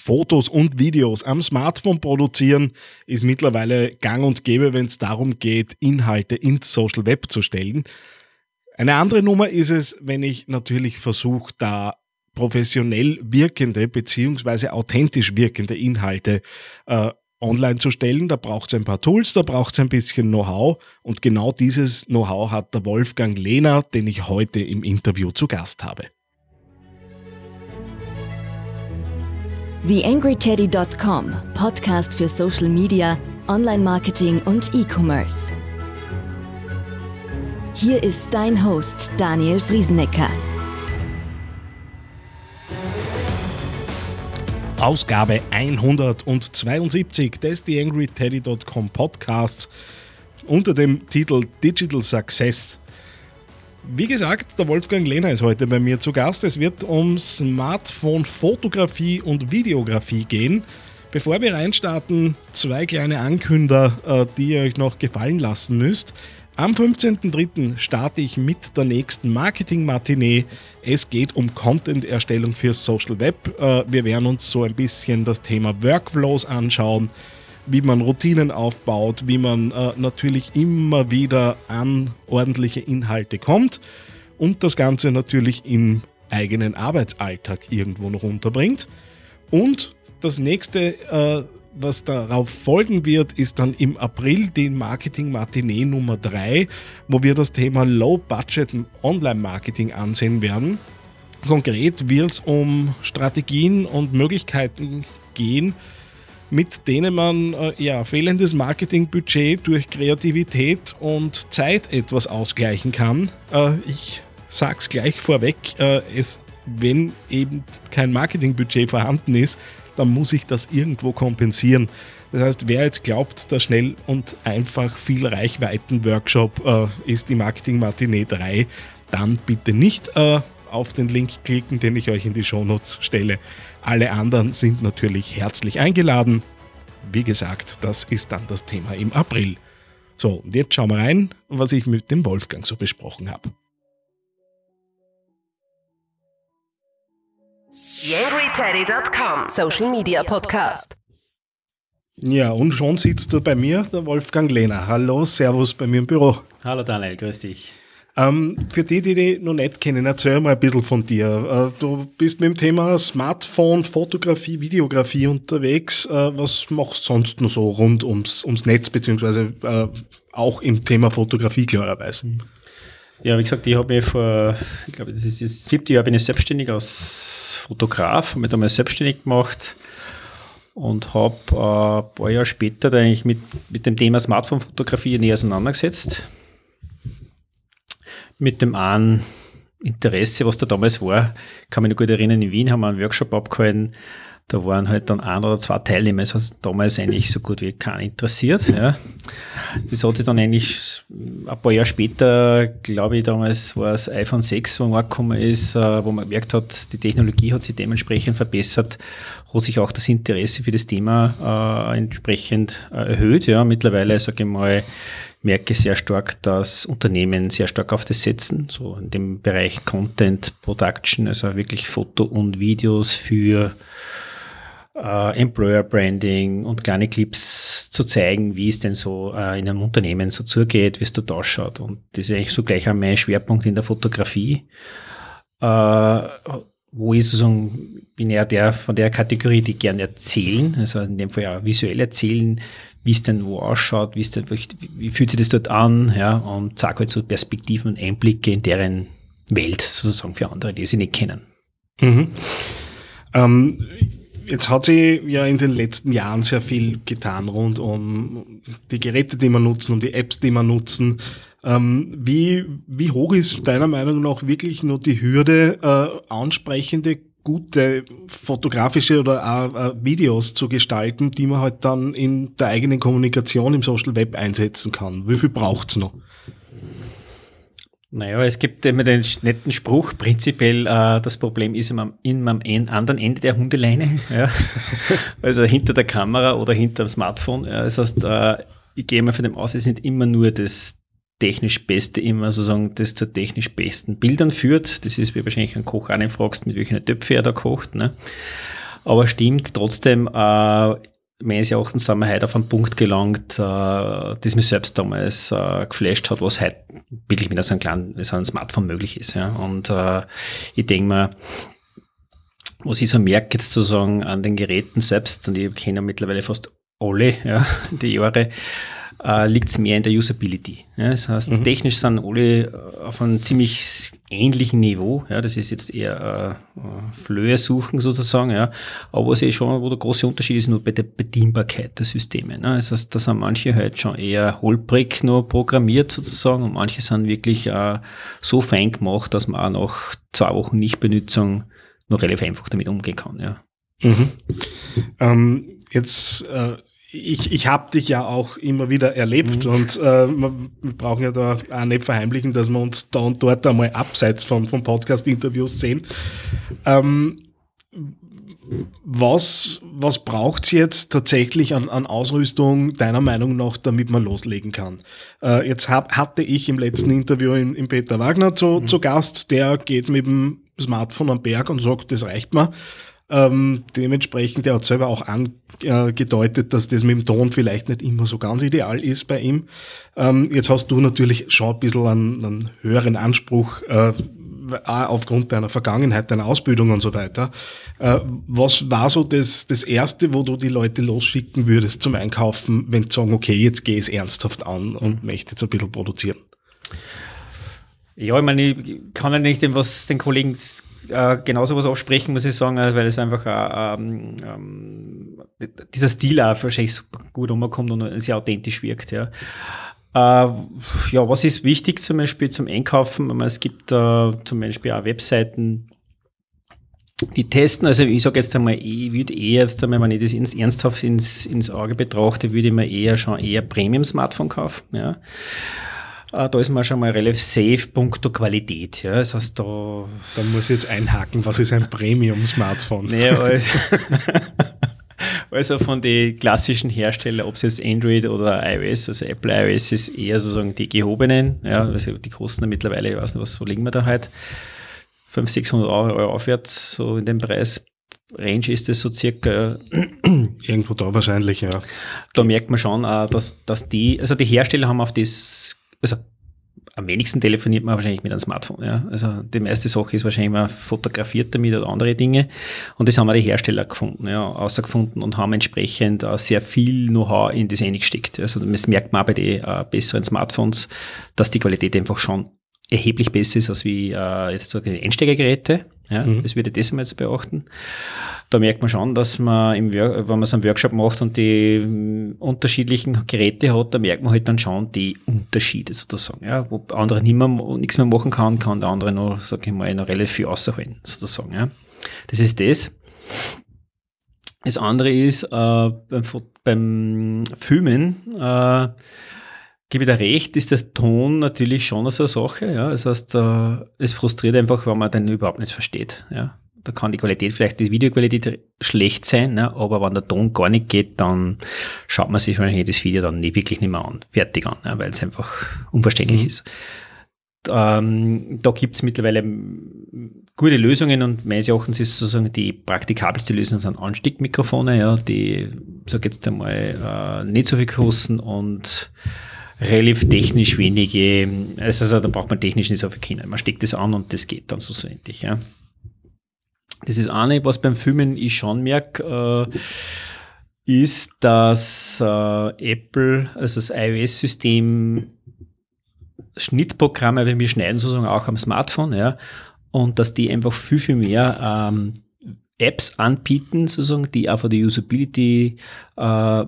Fotos und Videos am Smartphone produzieren ist mittlerweile gang und gäbe, wenn es darum geht, Inhalte ins Social Web zu stellen. Eine andere Nummer ist es, wenn ich natürlich versuche, da professionell wirkende beziehungsweise authentisch wirkende Inhalte äh, online zu stellen. Da braucht es ein paar Tools, da braucht es ein bisschen Know-how und genau dieses Know-how hat der Wolfgang Lehner, den ich heute im Interview zu Gast habe. TheAngryTeddy.com, Podcast für Social Media, Online-Marketing und E-Commerce. Hier ist dein Host Daniel Friesenecker. Ausgabe 172 des TheAngryTeddy.com Podcasts unter dem Titel Digital Success. Wie gesagt, der Wolfgang Lehner ist heute bei mir zu Gast. Es wird um Smartphone-Fotografie und Videografie gehen. Bevor wir reinstarten, zwei kleine Ankünder, äh, die ihr euch noch gefallen lassen müsst. Am 15.03. starte ich mit der nächsten Marketing-Matinee. Es geht um Content-Erstellung für Social Web. Äh, wir werden uns so ein bisschen das Thema Workflows anschauen, wie man Routinen aufbaut, wie man äh, natürlich immer wieder an ordentliche Inhalte kommt und das Ganze natürlich im eigenen Arbeitsalltag irgendwo noch unterbringt. Und das nächste äh, was darauf folgen wird, ist dann im April die Marketing Matinee Nummer 3, wo wir das Thema Low Budget Online Marketing ansehen werden. Konkret wird es um Strategien und Möglichkeiten gehen, mit denen man äh, ja, fehlendes Marketingbudget durch Kreativität und Zeit etwas ausgleichen kann. Äh, ich sag's gleich vorweg, äh, es, wenn eben kein Marketingbudget vorhanden ist, dann muss ich das irgendwo kompensieren. Das heißt, wer jetzt glaubt, der schnell und einfach viel Reichweiten-Workshop äh, ist die Marketing Matinee 3, dann bitte nicht äh, auf den Link klicken, den ich euch in die Shownotes stelle. Alle anderen sind natürlich herzlich eingeladen. Wie gesagt, das ist dann das Thema im April. So, und jetzt schauen wir rein, was ich mit dem Wolfgang so besprochen habe. YangryTeddy.com Social Media Podcast. Ja, und schon sitzt du bei mir, der Wolfgang Lehner. Hallo, Servus bei mir im Büro. Hallo Daniel, grüß dich. Ähm, für die, die dich noch nicht kennen, erzähl mal ein bisschen von dir. Äh, du bist mit dem Thema Smartphone, Fotografie, Videografie unterwegs. Äh, was machst du sonst noch so rund ums, ums Netz, beziehungsweise äh, auch im Thema Fotografie klarerweise? Ja, wie gesagt, ich habe mich vor, ich glaube, das ist das siebte Jahr bin ich selbstständig als Fotograf, habe mich damals selbstständig gemacht und habe äh, ein paar Jahre später eigentlich mit, mit dem Thema Smartphone-Fotografie näher auseinandergesetzt. Mit dem einen Interesse, was da damals war, kann mich noch gut erinnern, in Wien haben wir einen Workshop abgehalten, da waren halt dann ein oder zwei Teilnehmer, es hat damals eigentlich so gut wie keinen interessiert. Ja. Das hat sich dann eigentlich ein paar Jahre später, glaube ich, damals war es iPhone 6, wo man gekommen ist, äh, wo man gemerkt hat, die Technologie hat sich dementsprechend verbessert, hat sich auch das Interesse für das Thema äh, entsprechend äh, erhöht. Ja. Mittlerweile, sage ich mal, merke sehr stark, dass Unternehmen sehr stark auf das setzen, so in dem Bereich Content Production, also wirklich Foto und Videos für äh, Employer Branding und kleine Clips zu zeigen, wie es denn so äh, in einem Unternehmen so zugeht, wie es dort ausschaut. Und das ist eigentlich so gleich auch mein Schwerpunkt in der Fotografie, äh, wo ich sozusagen bin eher der von der Kategorie, die gerne erzählen, also in dem Fall ja visuell erzählen, wie es denn wo ausschaut, wie es denn, wie fühlt sich das dort an, ja, und sage halt so Perspektiven und Einblicke in deren Welt sozusagen für andere, die sie nicht kennen. Mhm. Ähm, Jetzt hat sich ja in den letzten Jahren sehr viel getan rund um die Geräte, die wir nutzen, um die Apps, die wir nutzen. Ähm, wie, wie hoch ist deiner Meinung nach wirklich nur die Hürde, äh, ansprechende, gute fotografische oder auch, äh, Videos zu gestalten, die man halt dann in der eigenen Kommunikation im Social Web einsetzen kann? Wie viel braucht's noch? Naja, es gibt immer den netten Spruch, prinzipiell äh, das Problem ist am, in, am anderen Ende der Hundeleine, ja. also hinter der Kamera oder hinter dem Smartphone. Ja. Das heißt, äh, ich gehe mal von dem aus, es sind immer nur das technisch Beste immer sozusagen das zu technisch besten Bildern führt. Das ist wie wahrscheinlich ein Koch auch fragst, mit welchen Töpfe er da kocht. Ne? Aber stimmt trotzdem, äh, meines Erachtens sind wir heute auf einen Punkt gelangt, äh, das mich selbst damals äh, geflasht hat, was heute wirklich mit so einem kleinen so einem Smartphone möglich ist. Ja. Und äh, ich denke mir, was ich so merke jetzt sozusagen an den Geräten selbst, und ich kenne mittlerweile fast alle, ja, die Jahre, äh, liegt es mehr in der Usability. Ja, das heißt, mhm. technisch sind alle auf einem ziemlich ähnlichen Niveau. Ja, das ist jetzt eher äh, Flöhe suchen sozusagen. Ja, aber was ich schon, wo der große Unterschied ist, nur bei der Bedienbarkeit der Systeme. Ne? Das heißt, da sind manche halt schon eher holprig nur programmiert sozusagen und manche sind wirklich äh, so fein gemacht, dass man auch nach zwei Wochen Nichtbenutzung noch relativ einfach damit umgehen kann. Ja. Mhm. Ähm, jetzt äh, ich, ich habe dich ja auch immer wieder erlebt mhm. und äh, wir brauchen ja da auch nicht verheimlichen, dass wir uns da und dort einmal abseits von, von Podcast-Interviews sehen. Ähm, was, was braucht es jetzt tatsächlich an, an Ausrüstung deiner Meinung nach, damit man loslegen kann? Äh, jetzt hab, hatte ich im letzten Interview in, in Peter Wagner zu, mhm. zu Gast, der geht mit dem Smartphone am Berg und sagt, das reicht mir. Ähm, dementsprechend, er hat selber auch angedeutet, dass das mit dem Ton vielleicht nicht immer so ganz ideal ist bei ihm. Ähm, jetzt hast du natürlich schon ein bisschen einen, einen höheren Anspruch, äh, aufgrund deiner Vergangenheit, deiner Ausbildung und so weiter. Äh, was war so das, das Erste, wo du die Leute losschicken würdest zum Einkaufen, wenn sie sagen, okay, jetzt gehe ich es ernsthaft an und möchte jetzt ein bisschen produzieren? Ja, ich meine, ich kann ja nicht dem, was den Kollegen äh, genauso was absprechen, muss ich sagen, äh, weil es einfach äh, ähm, ähm, dieser Stil auch wahrscheinlich super gut umkommt und sehr authentisch wirkt. Ja. Äh, ja, was ist wichtig zum Beispiel zum Einkaufen? Es gibt äh, zum Beispiel auch Webseiten, die testen, also ich sage jetzt einmal, ich würde eher jetzt einmal, wenn ich das ins, ernsthaft ins, ins Auge betrachte, würde ich mir eher schon eher Premium-Smartphone kaufen. Ja. Äh, da ist man schon mal relativ safe punkto Qualität. Ja. Das heißt, da Dann muss ich jetzt einhaken, was ist ein Premium-Smartphone? Nee, also, also von den klassischen Herstellern, ob es jetzt Android oder iOS, also Apple iOS ist eher sozusagen die gehobenen, ja, also die großen mittlerweile, ich weiß nicht, was, wo liegen wir da halt? 500, 600 Euro aufwärts, so in dem Preis Range ist es so circa. Irgendwo da wahrscheinlich, ja. Da merkt man schon, dass, dass die, also die Hersteller haben auf das also am wenigsten telefoniert man wahrscheinlich mit einem Smartphone. Ja. Also die meiste Sache ist wahrscheinlich, man fotografiert damit oder andere Dinge. Und das haben wir die Hersteller gefunden, ja, außergefunden und haben entsprechend uh, sehr viel Know-how in das eingesteckt. Also das merkt man auch bei den uh, besseren Smartphones, dass die Qualität einfach schon erheblich besser ist als wie uh, jetzt so die Einsteigergeräte. Ja, mhm. Das würde ich das einmal jetzt beachten. Da merkt man schon, dass man, im, wenn man so einen Workshop macht und die mm, unterschiedlichen Geräte hat, da merkt man halt dann schon die Unterschiede sozusagen. Ja, wo andere nicht mehr, nichts mehr machen kann, kann der andere noch, sag ich mal, noch relativ viel außerhalten sozusagen. Ja. Das ist das. Das andere ist, äh, beim, beim Filmen, äh, gebe ich dir recht, ist der Ton natürlich schon so eine Sache. Ja. Das heißt, äh, es frustriert einfach, wenn man den überhaupt nicht versteht. Ja da kann die Qualität vielleicht, die Videoqualität schlecht sein, ne? aber wenn der Ton gar nicht geht, dann schaut man sich wahrscheinlich das Video dann nie, wirklich nicht mehr an, fertig an, ne? weil es einfach unverständlich mhm. ist. Ähm, da gibt es mittlerweile gute Lösungen und meines Erachtens ist sozusagen die praktikabelste Lösung sind Anstiegmikrofone, ja, die, sag jetzt einmal, äh, nicht so viel kosten und relativ technisch wenige, also, da braucht man technisch nicht so viel Kinder. Man steckt das an und das geht dann so endlich, ja. Das ist eine, was beim Filmen ich schon merke, äh, ist, dass äh, Apple, also das iOS-System, Schnittprogramme, wenn wir schneiden sozusagen auch am Smartphone, ja, und dass die einfach viel, viel mehr ähm, Apps anbieten, sozusagen, die auch von der Usability äh,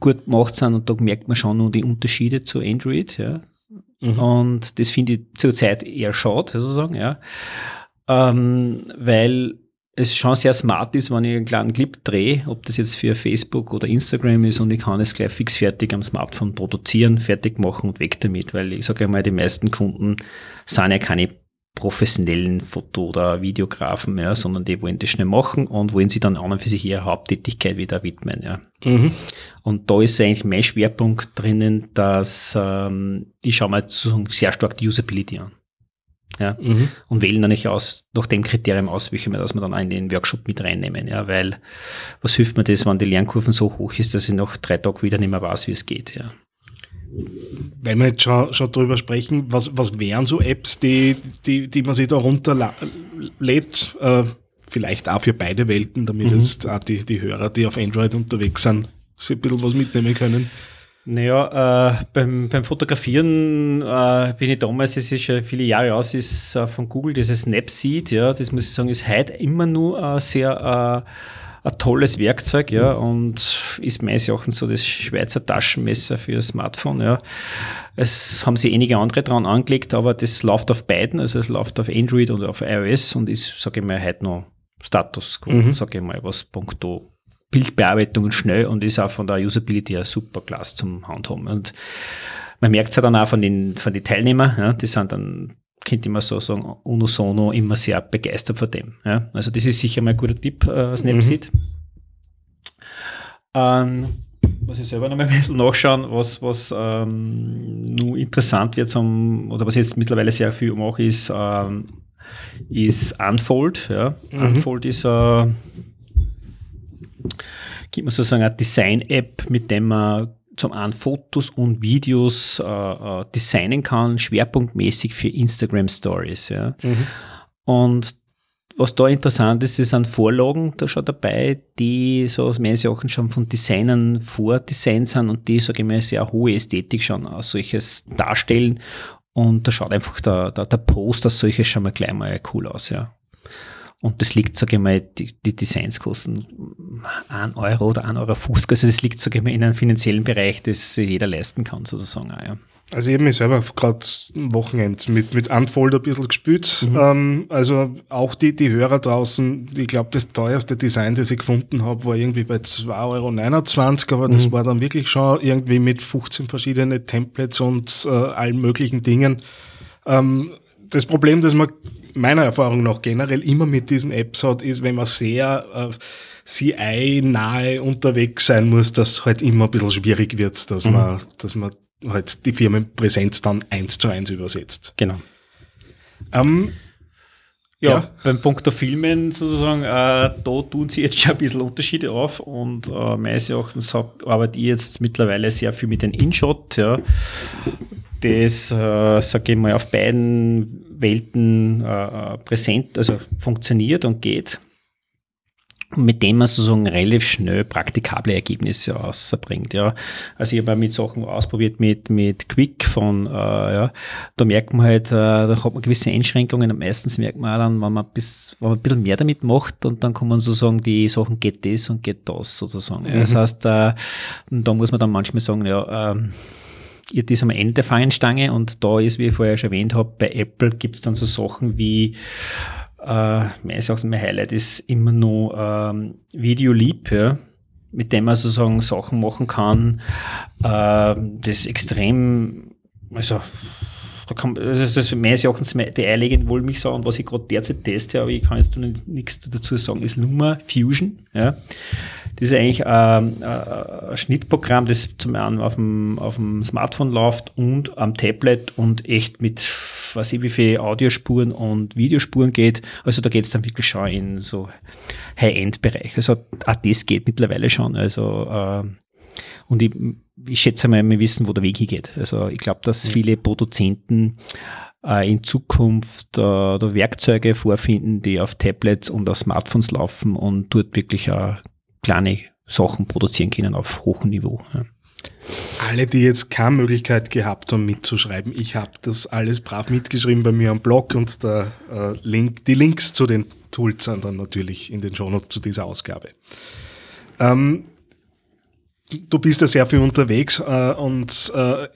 gut gemacht sind und da merkt man schon nur die Unterschiede zu Android, ja. Mhm. Und das finde ich zurzeit eher schade, sozusagen, ja. Ähm, weil es schon sehr smart ist, wenn ich einen kleinen Clip drehe, ob das jetzt für Facebook oder Instagram ist und ich kann es gleich fix fertig am Smartphone produzieren, fertig machen und weg damit, weil ich sage einmal, die meisten Kunden sind ja keine professionellen Foto- oder Videografen mehr, sondern die wollen das schnell machen und wollen sich dann an und für sich ihre Haupttätigkeit wieder widmen. Ja. Mhm. Und da ist eigentlich mein Schwerpunkt drinnen, dass ähm, ich schaue mir sehr stark die Usability an. Ja, und wählen dann nicht aus, nach dem Kriterium aus, welche wir, dass wir dann in den Workshop mit reinnehmen. Ja, weil was hilft mir das, wenn die Lernkurven so hoch ist, dass ich nach drei Tagen wieder nicht mehr weiß, wie es geht. Ja. Wenn wir jetzt schon, schon drüber sprechen, was, was wären so Apps, die, die, die man sich da runterlädt, äh, vielleicht auch für beide Welten, damit Mhm. jetzt auch die, die Hörer, die auf Android unterwegs sind, sich ein bisschen was mitnehmen können? Naja, äh, beim, beim Fotografieren äh, bin ich damals, das ist schon viele Jahre aus, ist äh, von Google dieses Snapseed, ja, das muss ich sagen, ist heute immer nur äh, sehr äh, ein tolles Werkzeug, ja, und ist meines Erachtens so das Schweizer Taschenmesser für Smartphone, ja. Es haben sich einige andere dran angelegt, aber das läuft auf beiden, also es läuft auf Android und auf iOS und ist, sage ich mal, heute noch Status quo, sage ich mal, was punkto Bildbearbeitung und schnell und ist auch von der Usability her super klasse zum Handhaben. Und man merkt es ja dann auch von den, von den Teilnehmern, ja, die sind dann, könnte man so sagen, unisono immer sehr begeistert von dem. Ja. Also das ist sicher mal ein guter Tipp, äh, Snapseed. Ähm, muss ich selber noch mal ein bisschen nachschauen, was, was ähm, nur interessant wird zum, oder was ich jetzt mittlerweile sehr viel mache, ist, ähm, ist Unfold. Ja. Unfold ist äh, gibt man sozusagen eine Design-App, mit der man zum einen Fotos und Videos äh, äh, designen kann, schwerpunktmäßig für Instagram Stories. Ja. Und was da interessant ist, es sind Vorlagen da schon dabei, die so aus meinen Sachen schon von Designern vordesignt sind und die, sage ich mal, sehr hohe Ästhetik schon als solches darstellen. Und da schaut einfach der, der, der Post als solches schon mal gleich mal cool aus, ja. Und das liegt, sage ich mal, die, die Designs kosten 1 Euro oder 1,50 Euro. Also das liegt, sage ich mal, in einem finanziellen Bereich, das sich jeder leisten kann, sozusagen. Auch, ja. Also ich habe mich selber gerade am Wochenende mit, mit Unfold ein bisschen gespielt. Mhm. Ähm, also auch die, die Hörer draußen, ich glaube, das teuerste Design, das ich gefunden habe, war irgendwie bei 2,29 Euro, aber Mhm. das war dann wirklich schon irgendwie mit 15 verschiedenen Templates und äh, allen möglichen Dingen. Ähm, das Problem, das man meiner Erfahrung nach generell immer mit diesen Apps hat, ist, wenn man sehr äh, CI-nahe unterwegs sein muss, dass halt immer ein bisschen schwierig wird, dass man, dass man halt die Firmenpräsenz dann eins zu eins übersetzt. Genau. Ähm, Ja, Ja. beim Punkt der Filmen sozusagen, äh, da tun sie jetzt schon ein bisschen Unterschiede auf und äh, meines Erachtens hab, arbeite ich jetzt mittlerweile sehr viel mit den InShot, ja. Das, äh, sage ich mal, auf beiden Welten äh, präsent, also funktioniert und geht. Und mit dem man sozusagen relativ schnell praktikable Ergebnisse ausbringt. Ja. Also ich habe mit Sachen ausprobiert mit, mit Quick von, äh, ja, da merkt man halt, äh, da hat man gewisse Einschränkungen und meistens merkt man auch dann, wenn man, bis, wenn man ein bisschen mehr damit macht und dann kommen sozusagen die Sachen geht das und geht das sozusagen. Ja. Das heißt, äh, da muss man dann manchmal sagen, ja, ähm, ihr das am Ende der Fahnenstange und da ist, wie ich vorher schon erwähnt habe, bei Apple gibt es dann so Sachen wie äh, meines Erachtens mein Highlight ist immer noch ähm, Video ja, mit dem man sozusagen Sachen machen kann, äh, das extrem, also da kann, also das ist meines Erachtens die eierlegende Wollmilchsau und was ich gerade derzeit teste, aber ich kann jetzt nichts dazu sagen, ist Luma Fusion. Ja. Das ist eigentlich ähm, äh, ein Schnittprogramm, das zum einen auf dem, auf dem Smartphone läuft und am Tablet und echt mit, weiß ich, wie viel Audiospuren und Videospuren geht. Also da geht es dann wirklich schon in so High-End-Bereich. Also auch das geht mittlerweile schon. Also ähm, und ich, ich schätze mal, wir wissen, wo der Weg hingeht. Also ich glaube, dass viele Produzenten äh, in Zukunft äh, da Werkzeuge vorfinden, die auf Tablets und auf Smartphones laufen und dort wirklich äh, kleine Sachen produzieren können auf hohem Niveau. Ja. alle, die jetzt keine Möglichkeit gehabt haben mitzuschreiben, ich habe das alles brav mitgeschrieben bei mir am Blog und der, äh, Link, die Links zu den Tools sind dann natürlich in den Shownotes zu dieser Ausgabe. Ähm, du bist ja sehr viel unterwegs äh, und äh,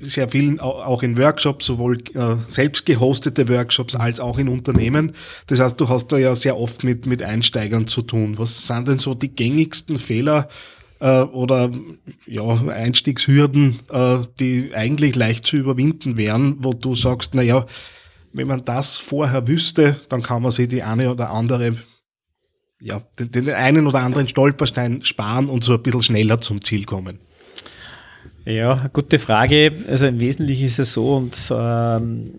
sehr viel au- auch in Workshops, sowohl äh, selbst gehostete Workshops als auch in Unternehmen. Das heißt, du hast da ja sehr oft mit, mit Einsteigern zu tun. Was sind denn so die gängigsten Fehler äh, oder ja, Einstiegshürden, äh, die eigentlich leicht zu überwinden wären, wo du sagst, naja, wenn man das vorher wüsste, dann kann man sich die eine oder andere ja, den, den einen oder anderen Stolperstein sparen und so ein bisschen schneller zum Ziel kommen. Ja, gute Frage. Also im Wesentlichen ist es so und ähm,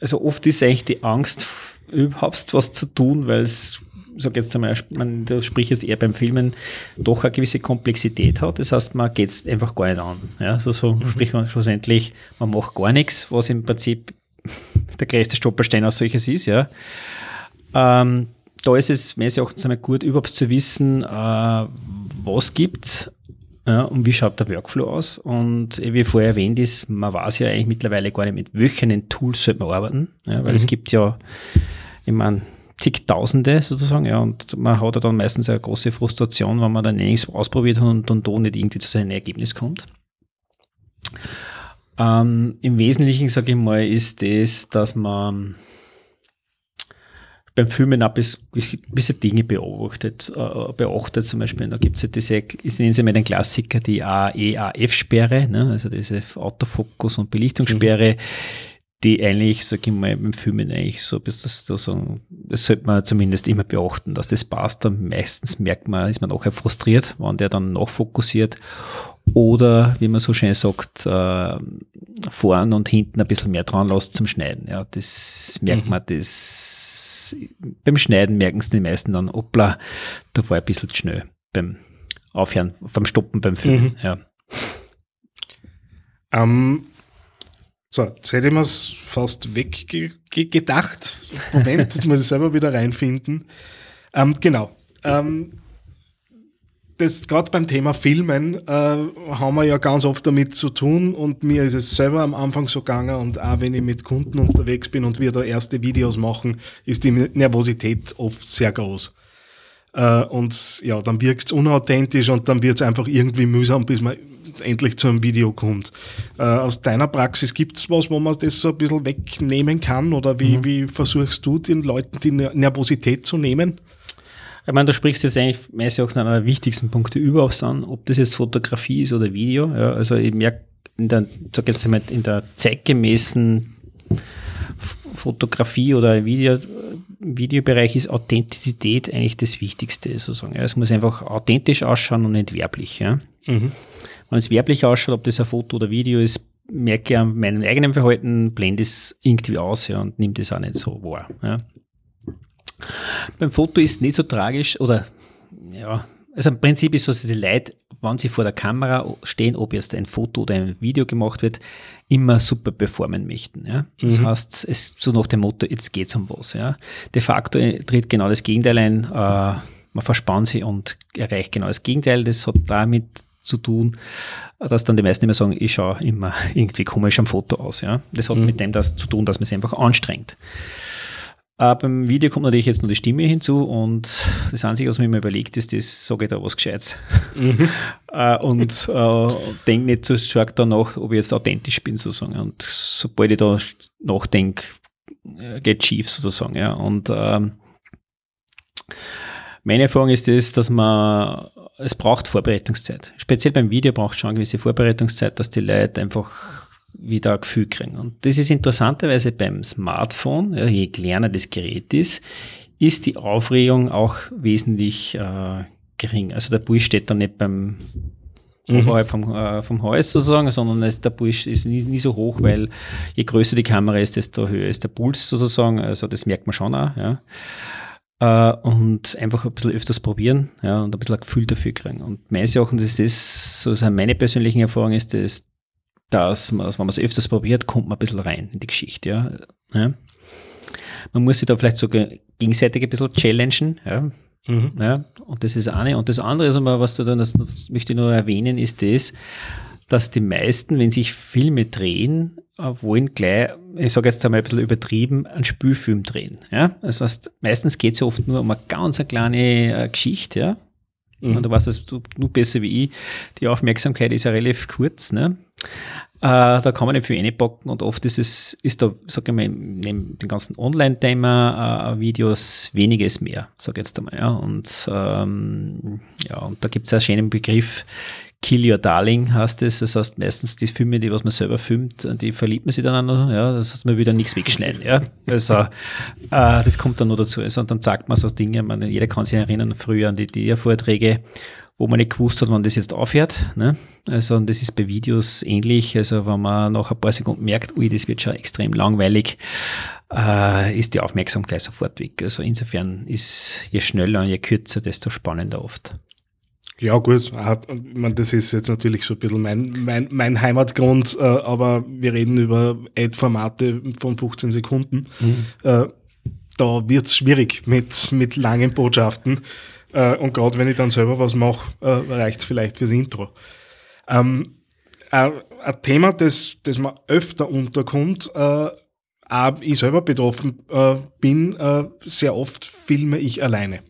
also oft ist eigentlich die Angst, überhaupt was zu tun, weil es, sag jetzt einmal, man, da sprich jetzt eher beim Filmen, doch eine gewisse Komplexität hat. Das heißt, man geht es einfach gar nicht an. Ja, also so mhm. sprich man schlussendlich, man macht gar nichts, was im Prinzip der größte Stolperstein als solches ist, ja. Ähm, da ist es meines Erachtens einmal gut, überhaupt zu wissen, äh, was gibt's ja, und wie schaut der Workflow aus? Und wie vorher erwähnt ist, man weiß ja eigentlich mittlerweile gar nicht, mit welchen Tools sollte man arbeiten, ja, weil mhm. es gibt ja, ich meine, zigtausende sozusagen, ja, und man hat ja dann meistens eine große Frustration, wenn man dann nichts ausprobiert hat und dann da nicht irgendwie zu seinem Ergebnis kommt. Ähm, Im Wesentlichen, sage ich mal, ist das, dass man beim Filmen auch gewisse Dinge beobachtet, äh, beachtet. Zum Beispiel, da gibt es ja diese, ich nenne sie mal den Klassiker, die AEAF-Sperre, ne? also diese Autofokus- und Belichtungssperre, mhm. die eigentlich, sag ich mal, beim Filmen eigentlich so bis das, das, das sollte man zumindest immer beachten, dass das passt. Dann meistens merkt man, ist man nachher frustriert, wenn der dann nachfokussiert. Oder, wie man so schön sagt, äh, vorn und hinten ein bisschen mehr dran lässt zum Schneiden. Ja, das merkt mhm. man, das beim Schneiden merken es die meisten dann, hoppla, da war ein bisschen zu schnell beim Aufhören, beim Stoppen beim Filmen. Mhm. Ja. Ähm, so, jetzt hätte ich mir es fast weggedacht. Moment, jetzt muss ich selber wieder reinfinden. Ähm, genau. Ähm, das gerade beim Thema Filmen äh, haben wir ja ganz oft damit zu tun und mir ist es selber am Anfang so gegangen und auch wenn ich mit Kunden unterwegs bin und wir da erste Videos machen, ist die Nervosität oft sehr groß. Äh, und ja, dann wirkt es unauthentisch und dann wird es einfach irgendwie mühsam, bis man endlich zu einem Video kommt. Äh, aus deiner Praxis gibt es was, wo man das so ein bisschen wegnehmen kann oder wie, mhm. wie versuchst du den Leuten die Nervosität zu nehmen? Ich meine, da sprichst du jetzt eigentlich meist auch einer der wichtigsten Punkte überhaupt an, ob das jetzt Fotografie ist oder Video. Ja, also ich merke in der, sag jetzt einmal, in der zeitgemäßen Fotografie oder Video, Videobereich ist Authentizität eigentlich das Wichtigste sozusagen. Ja, es muss einfach authentisch ausschauen und nicht werblich. Ja. Mhm. Wenn es werblich ausschaut, ob das ein Foto oder Video ist, merke ich an meinem eigenen Verhalten, blende es irgendwie aus ja, und nimmt es auch nicht so wahr. Ja. Beim Foto ist es nicht so tragisch oder ja, also im Prinzip ist so, dass die Leute, wenn sie vor der Kamera stehen, ob jetzt ein Foto oder ein Video gemacht wird, immer super performen möchten. Ja? Das mhm. heißt, es so nach dem Motto, jetzt geht's um was. Ja? De facto tritt genau das Gegenteil ein. Äh, man verspannt sich und erreicht genau das Gegenteil. Das hat damit zu tun, dass dann die meisten immer sagen, ich schaue immer irgendwie komisch am Foto aus. Ja? Das hat mhm. mit dem das zu tun, dass man sich einfach anstrengt. Äh, beim Video kommt natürlich jetzt nur die Stimme hinzu und das Einzige, was mir immer überlegt, ist, das sage ich da was Gescheites. Mhm. äh, und äh, denke nicht so stark danach, ob ich jetzt authentisch bin, sozusagen. Und sobald ich da nachdenke, äh, geht schief, sozusagen. Ja. Und ähm, meine Erfahrung ist das, dass man, es braucht Vorbereitungszeit. Speziell beim Video braucht es schon eine gewisse Vorbereitungszeit, dass die Leute einfach wieder ein Gefühl kriegen. Und das ist interessanterweise beim Smartphone, ja, je kleiner das Gerät ist, ist die Aufregung auch wesentlich äh, gering. Also der Puls steht da nicht beim mhm. oberhalb vom, äh, vom Hals sozusagen, sondern es, der Puls ist nie, nie, so hoch, weil je größer die Kamera ist, desto höher ist der Puls sozusagen. Also das merkt man schon auch. Ja. Uh, und einfach ein bisschen öfters probieren ja, und ein bisschen ein Gefühl dafür kriegen. Und meines Erachtens ist das, so meine persönlichen Erfahrungen ist das dass man, wenn man es öfters probiert, kommt man ein bisschen rein in die Geschichte. Ja. ja. Man muss sich da vielleicht sogar gegenseitig ein bisschen challengen. Ja. Mhm. Ja, und das ist eine. Und das andere ist aber, was du dann, das, das möchte ich nur erwähnen, ist das, dass die meisten, wenn sich Filme drehen, äh, wollen gleich, ich sage jetzt einmal ein bisschen übertrieben, einen Spielfilm drehen. Ja? Das heißt, meistens geht es ja oft nur um eine ganz eine kleine äh, Geschichte, ja. Mhm. Und du weißt das nur besser wie ich. Die Aufmerksamkeit ist ja relativ kurz. Ne? Äh, da kann man nicht viel reinpacken und oft ist es, ist da, sag ich mal, neben den ganzen Online-Thema äh, Videos weniges mehr, sag ich jetzt einmal. Ja. Und, ähm, ja, und da gibt es einen schönen Begriff, Kill Your Darling heißt es. Das heißt, meistens die Filme, die was man selber filmt, die verliebt man sich dann noch. Ja, das heißt, man wieder nichts wegschneiden. Ja, also, äh, das kommt dann noch dazu. Also, und dann sagt man so Dinge, man, jeder kann sich erinnern, früher an die DIA-Vorträge, wo man nicht gewusst hat, wann das jetzt aufhört. Ne? Also und das ist bei Videos ähnlich. Also wenn man nach ein paar Sekunden merkt, ui, das wird schon extrem langweilig, äh, ist die Aufmerksamkeit sofort weg. Also insofern ist je schneller und je kürzer, desto spannender oft. Ja, gut. Ich meine, das ist jetzt natürlich so ein bisschen mein, mein, mein Heimatgrund, äh, aber wir reden über Ad-Formate von 15 Sekunden. Mhm. Äh, da wird es schwierig mit, mit langen Botschaften. Äh, und gerade wenn ich dann selber was mache, reicht es vielleicht fürs Intro. Ähm, ein Thema, das, das mir öfter unterkommt, auch ich selber betroffen bin, sehr oft filme ich alleine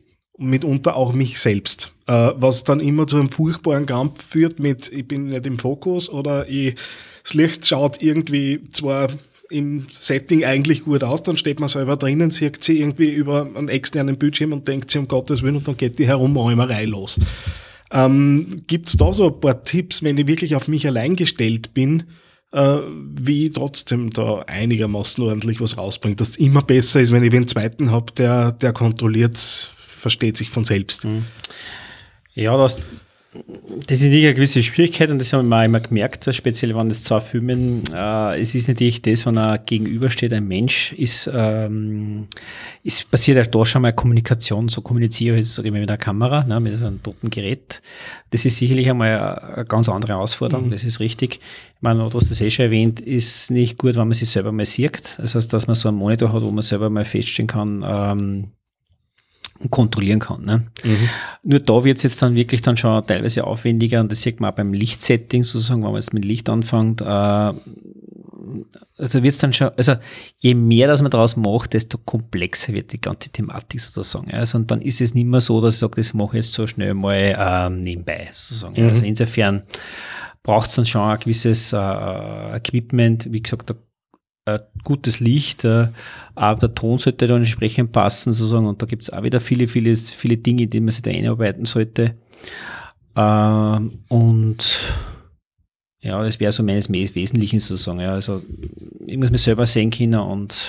mitunter auch mich selbst, äh, was dann immer zu einem furchtbaren Kampf führt mit, ich bin nicht im Fokus oder ich, das Licht schaut irgendwie zwar im Setting eigentlich gut aus, dann steht man selber drinnen, sieht sie irgendwie über einen externen Bildschirm und denkt sie um Gottes Willen und dann geht die Herumräumerei los. Ähm, Gibt es da so ein paar Tipps, wenn ich wirklich auf mich allein gestellt bin, äh, wie trotzdem da einigermaßen ordentlich was rausbringt, dass es immer besser ist, wenn ich einen zweiten habe, der, der kontrolliert versteht sich von selbst. Mhm. Ja, das, das ist nicht eine gewisse Schwierigkeit und das haben wir auch immer gemerkt, speziell wenn das zwei Filmen, äh, es ist natürlich das, wenn er gegenübersteht, ein Mensch, ist, ähm, ist passiert ja da schon mal Kommunikation, so kommuniziere ich jetzt mal mit der Kamera, ne, mit so einem toten Gerät. Das ist sicherlich einmal eine ganz andere Herausforderung, mhm. das ist richtig. Ich meine, du hast das eh schon erwähnt, ist nicht gut, wenn man sich selber mal sieht, das heißt, dass man so einen Monitor hat, wo man selber mal feststellen kann, ähm, kontrollieren kann. Ne? Mhm. Nur da wird es jetzt dann wirklich dann schon teilweise aufwendiger und das sieht man auch beim Lichtsetting sozusagen, wenn man jetzt mit Licht anfängt, äh, also wird es dann schon, also je mehr das man daraus macht, desto komplexer wird die ganze Thematik sozusagen. Also und dann ist es nicht mehr so, dass ich sage, das mache ich jetzt so schnell mal äh, nebenbei sozusagen. Mhm. Also insofern braucht es dann schon ein gewisses äh, Equipment, wie gesagt, da äh, gutes Licht, äh, aber der Ton sollte dann entsprechend passen, sozusagen. Und da gibt es auch wieder viele, viele, viele Dinge, die man sich da einarbeiten sollte. Ähm, und ja, das wäre so meines Wesentlichen sozusagen. Ja. Also ich muss mich selber sehen können und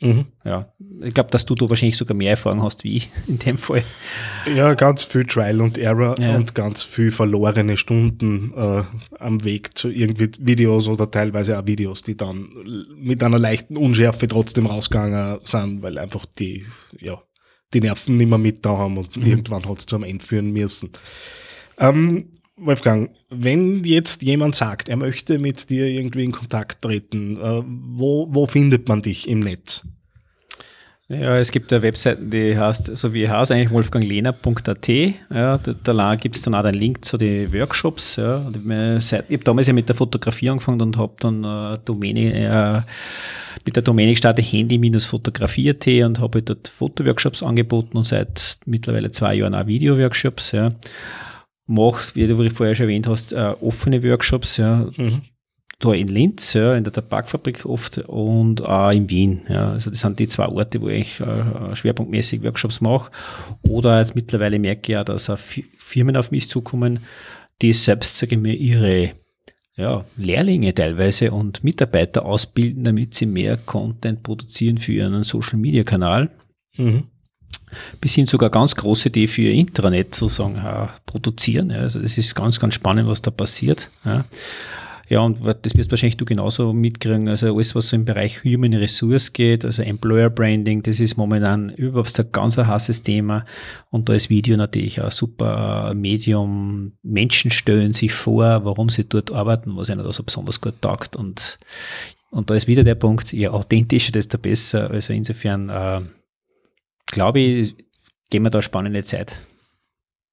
Mhm. Ja, ich glaube, dass du da wahrscheinlich sogar mehr Erfahrung hast wie ich in dem Fall. Ja, ganz viel Trial und Error ja. und ganz viel verlorene Stunden äh, am Weg zu irgendwie Videos oder teilweise auch Videos, die dann mit einer leichten Unschärfe trotzdem rausgegangen sind, weil einfach die, ja, die Nerven nicht mehr mit da haben und mhm. irgendwann hat es zu einem Ende führen müssen. Ähm, Wolfgang, wenn jetzt jemand sagt, er möchte mit dir irgendwie in Kontakt treten, äh, wo, wo findet man dich im Netz? Ja, es gibt eine Webseite, die heißt, so wie ich heiße, eigentlich wolfganglehner.at. Ja, da, da gibt es dann auch den Link zu den Workshops. Ja. Und ich habe damals ja mit der Fotografie angefangen und habe dann äh, Domäne, äh, mit der Domäne gestartet, handy-fotografie.at und habe halt dort Fotoworkshops angeboten und seit mittlerweile zwei Jahren auch Videoworkshops. Ja macht, wie du vorher schon erwähnt hast, äh, offene Workshops, ja, mhm. da in Linz, ja, in der Tabakfabrik oft und auch in Wien. Ja. Also das sind die zwei Orte, wo ich äh, schwerpunktmäßig Workshops mache. Oder jetzt mittlerweile merke ich ja, dass auch Firmen auf mich zukommen, die selbst, sage ich mir, ihre ja, Lehrlinge teilweise und Mitarbeiter ausbilden, damit sie mehr Content produzieren für ihren Social-Media-Kanal. Mhm bis hin sogar ganz große, die für ihr Intranet sozusagen äh, produzieren. Ja. Also das ist ganz, ganz spannend, was da passiert. Ja. Ja, und das wirst wahrscheinlich du genauso mitkriegen. Also alles, was so im Bereich Human Resource geht, also Employer Branding, das ist momentan überhaupt ein ganz heißes Thema. Und da ist Video natürlich ein super Medium. Menschen stellen sich vor, warum sie dort arbeiten, was ihnen da so besonders gut taugt. Und, und da ist wieder der Punkt, je authentischer, desto besser. Also insofern, äh, glaube ich, gehen wir da spannende Zeit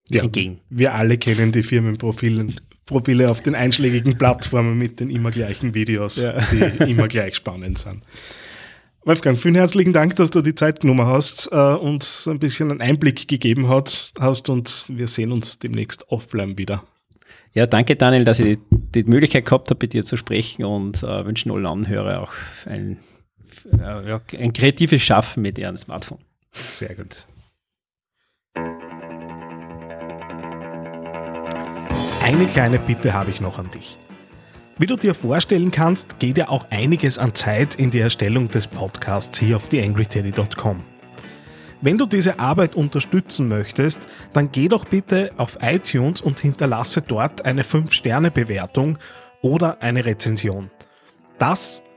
ja, entgegen. Wir alle kennen die Firmenprofile Profile auf den einschlägigen Plattformen mit den immer gleichen Videos, ja. die immer gleich spannend sind. Wolfgang, vielen herzlichen Dank, dass du die Zeit genommen hast äh, und ein bisschen einen Einblick gegeben hat, hast und wir sehen uns demnächst offline wieder. Ja, danke Daniel, dass ich die, die Möglichkeit gehabt habe, mit dir zu sprechen und äh, wünschen allen Anhörer auch ein, äh, ein kreatives Schaffen mit ihrem Smartphone. Sehr gut. Eine kleine Bitte habe ich noch an dich. Wie du dir vorstellen kannst, geht ja auch einiges an Zeit in die Erstellung des Podcasts hier auf theangryteddy.com. Wenn du diese Arbeit unterstützen möchtest, dann geh doch bitte auf iTunes und hinterlasse dort eine 5-Sterne-Bewertung oder eine Rezension. Das